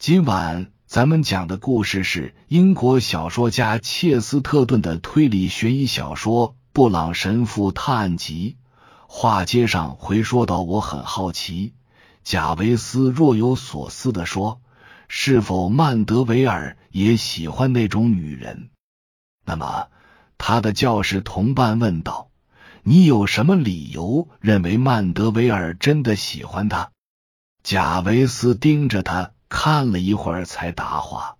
今晚咱们讲的故事是英国小说家切斯特顿的推理悬疑小说《布朗神父探案集》。话接上回说到，我很好奇，贾维斯若有所思的说：“是否曼德维尔也喜欢那种女人？”那么，他的教室同伴问道：“你有什么理由认为曼德维尔真的喜欢他？”贾维斯盯着他。看了一会儿，才答话：“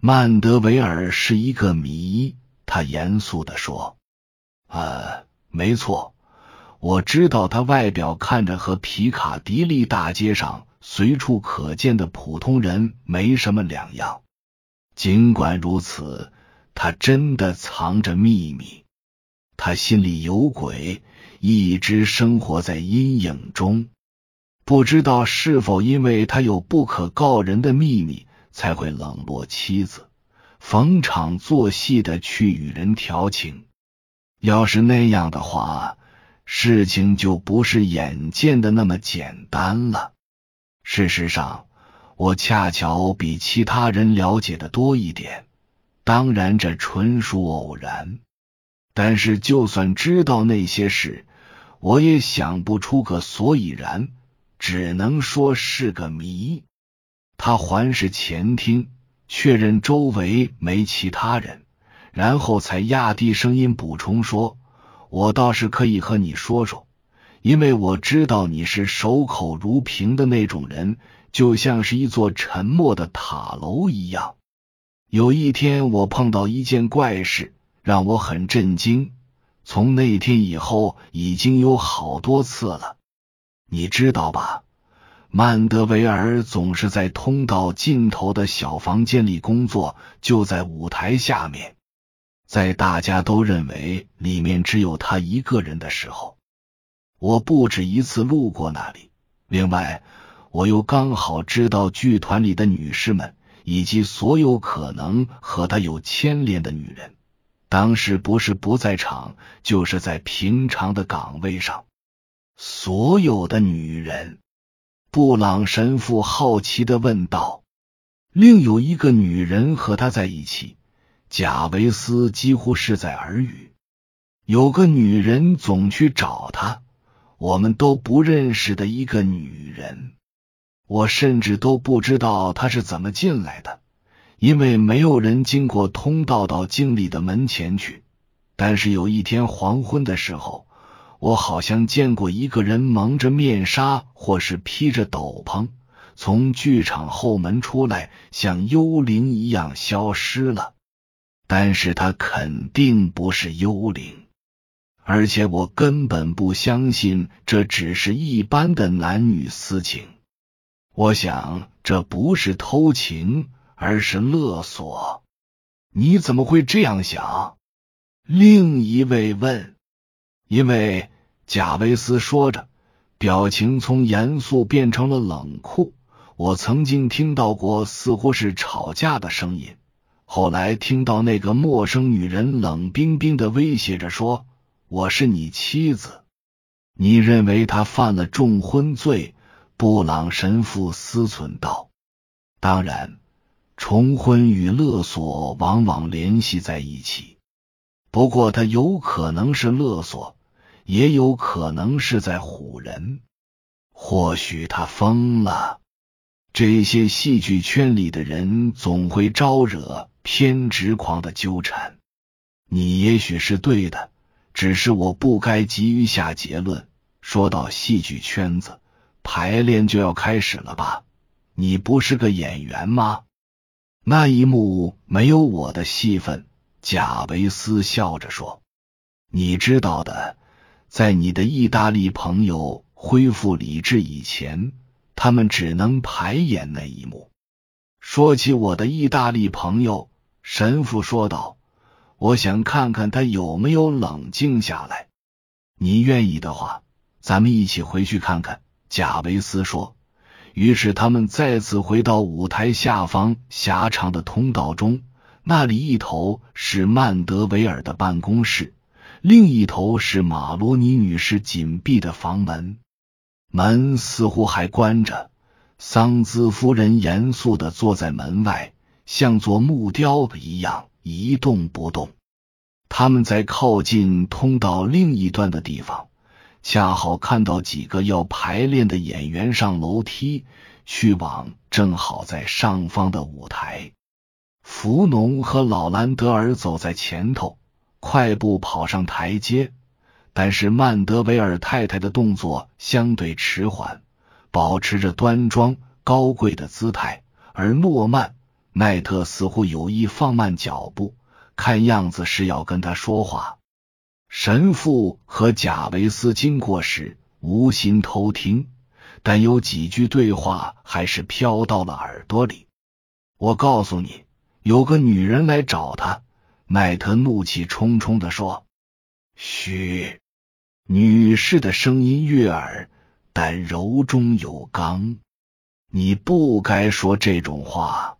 曼德维尔是一个谜。”他严肃的说：“呃，没错，我知道他外表看着和皮卡迪利大街上随处可见的普通人没什么两样。尽管如此，他真的藏着秘密，他心里有鬼，一直生活在阴影中。”不知道是否因为他有不可告人的秘密，才会冷落妻子，逢场作戏的去与人调情。要是那样的话，事情就不是眼见的那么简单了。事实上，我恰巧比其他人了解的多一点，当然这纯属偶然。但是就算知道那些事，我也想不出个所以然。只能说是个谜。他环视前厅，确认周围没其他人，然后才压低声音补充说：“我倒是可以和你说说，因为我知道你是守口如瓶的那种人，就像是一座沉默的塔楼一样。有一天，我碰到一件怪事，让我很震惊。从那天以后，已经有好多次了。”你知道吧？曼德维尔总是在通道尽头的小房间里工作，就在舞台下面。在大家都认为里面只有他一个人的时候，我不止一次路过那里。另外，我又刚好知道剧团里的女士们以及所有可能和他有牵连的女人，当时不是不在场，就是在平常的岗位上。所有的女人，布朗神父好奇的问道：“另有一个女人和他在一起。”贾维斯几乎是在耳语：“有个女人总去找他，我们都不认识的一个女人。我甚至都不知道她是怎么进来的，因为没有人经过通道到经理的门前去。但是有一天黄昏的时候。”我好像见过一个人蒙着面纱，或是披着斗篷，从剧场后门出来，像幽灵一样消失了。但是他肯定不是幽灵，而且我根本不相信这只是一般的男女私情。我想这不是偷情，而是勒索。你怎么会这样想？另一位问。因为。贾维斯说着，表情从严肃变成了冷酷。我曾经听到过似乎是吵架的声音，后来听到那个陌生女人冷冰冰的威胁着说：“我是你妻子。”你认为他犯了重婚罪？布朗神父思忖道：“当然，重婚与勒索往往联系在一起，不过他有可能是勒索。”也有可能是在唬人，或许他疯了。这些戏剧圈里的人总会招惹偏执狂的纠缠。你也许是对的，只是我不该急于下结论。说到戏剧圈子，排练就要开始了吧？你不是个演员吗？那一幕没有我的戏份。贾维斯笑着说：“你知道的。”在你的意大利朋友恢复理智以前，他们只能排演那一幕。说起我的意大利朋友，神父说道：“我想看看他有没有冷静下来。你愿意的话，咱们一起回去看看。”贾维斯说。于是他们再次回到舞台下方狭长的通道中，那里一头是曼德维尔的办公室。另一头是马罗尼女士紧闭的房门，门似乎还关着。桑兹夫人严肃的坐在门外，像座木雕一样一动不动。他们在靠近通道另一端的地方，恰好看到几个要排练的演员上楼梯去往正好在上方的舞台。福农和老兰德尔走在前头，快步跑上台阶，但是曼德维尔太太的动作相对迟缓。保持着端庄高贵的姿态，而诺曼奈特似乎有意放慢脚步，看样子是要跟他说话。神父和贾维斯经过时无心偷听，但有几句对话还是飘到了耳朵里。我告诉你，有个女人来找他。奈特怒气冲冲的说：“嘘！”女士的声音悦耳。但柔中有刚，你不该说这种话。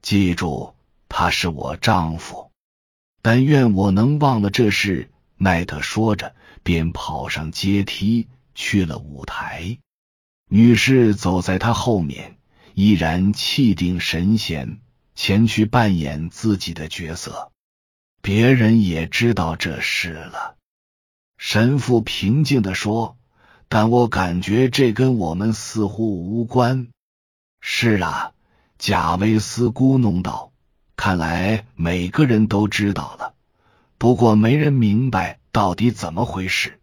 记住，他是我丈夫。但愿我能忘了这事。奈特说着，便跑上阶梯去了舞台。女士走在他后面，依然气定神闲，前去扮演自己的角色。别人也知道这事了。神父平静的说。但我感觉这跟我们似乎无关。是啊，贾维斯咕哝道：“看来每个人都知道了，不过没人明白到底怎么回事。”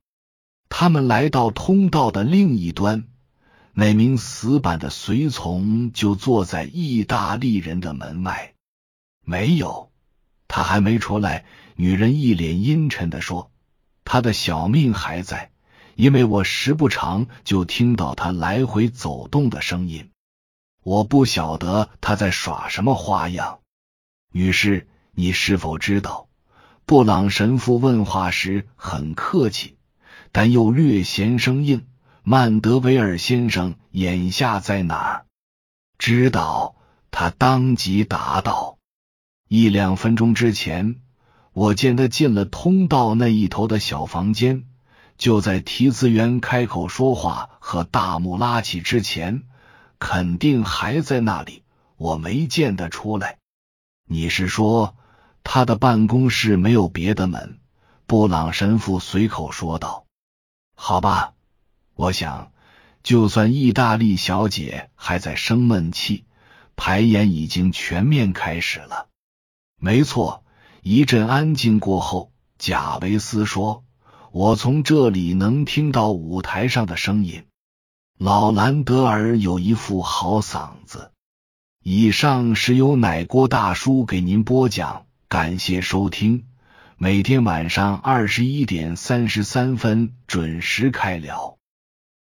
他们来到通道的另一端，那名死板的随从就坐在意大利人的门外。没有，他还没出来。女人一脸阴沉的说：“他的小命还在。”因为我时不常就听到他来回走动的声音，我不晓得他在耍什么花样。女士，你是否知道？布朗神父问话时很客气，但又略显生硬。曼德维尔先生眼下在哪儿？知道，他当即答道：“一两分钟之前，我见他进了通道那一头的小房间。”就在提词员开口说话和大幕拉起之前，肯定还在那里。我没见他出来。你是说他的办公室没有别的门？布朗神父随口说道。好吧，我想，就算意大利小姐还在生闷气，排演已经全面开始了。没错。一阵安静过后，贾维斯说。我从这里能听到舞台上的声音。老兰德尔有一副好嗓子。以上是由奶锅大叔给您播讲，感谢收听。每天晚上二十一点三十三分准时开聊。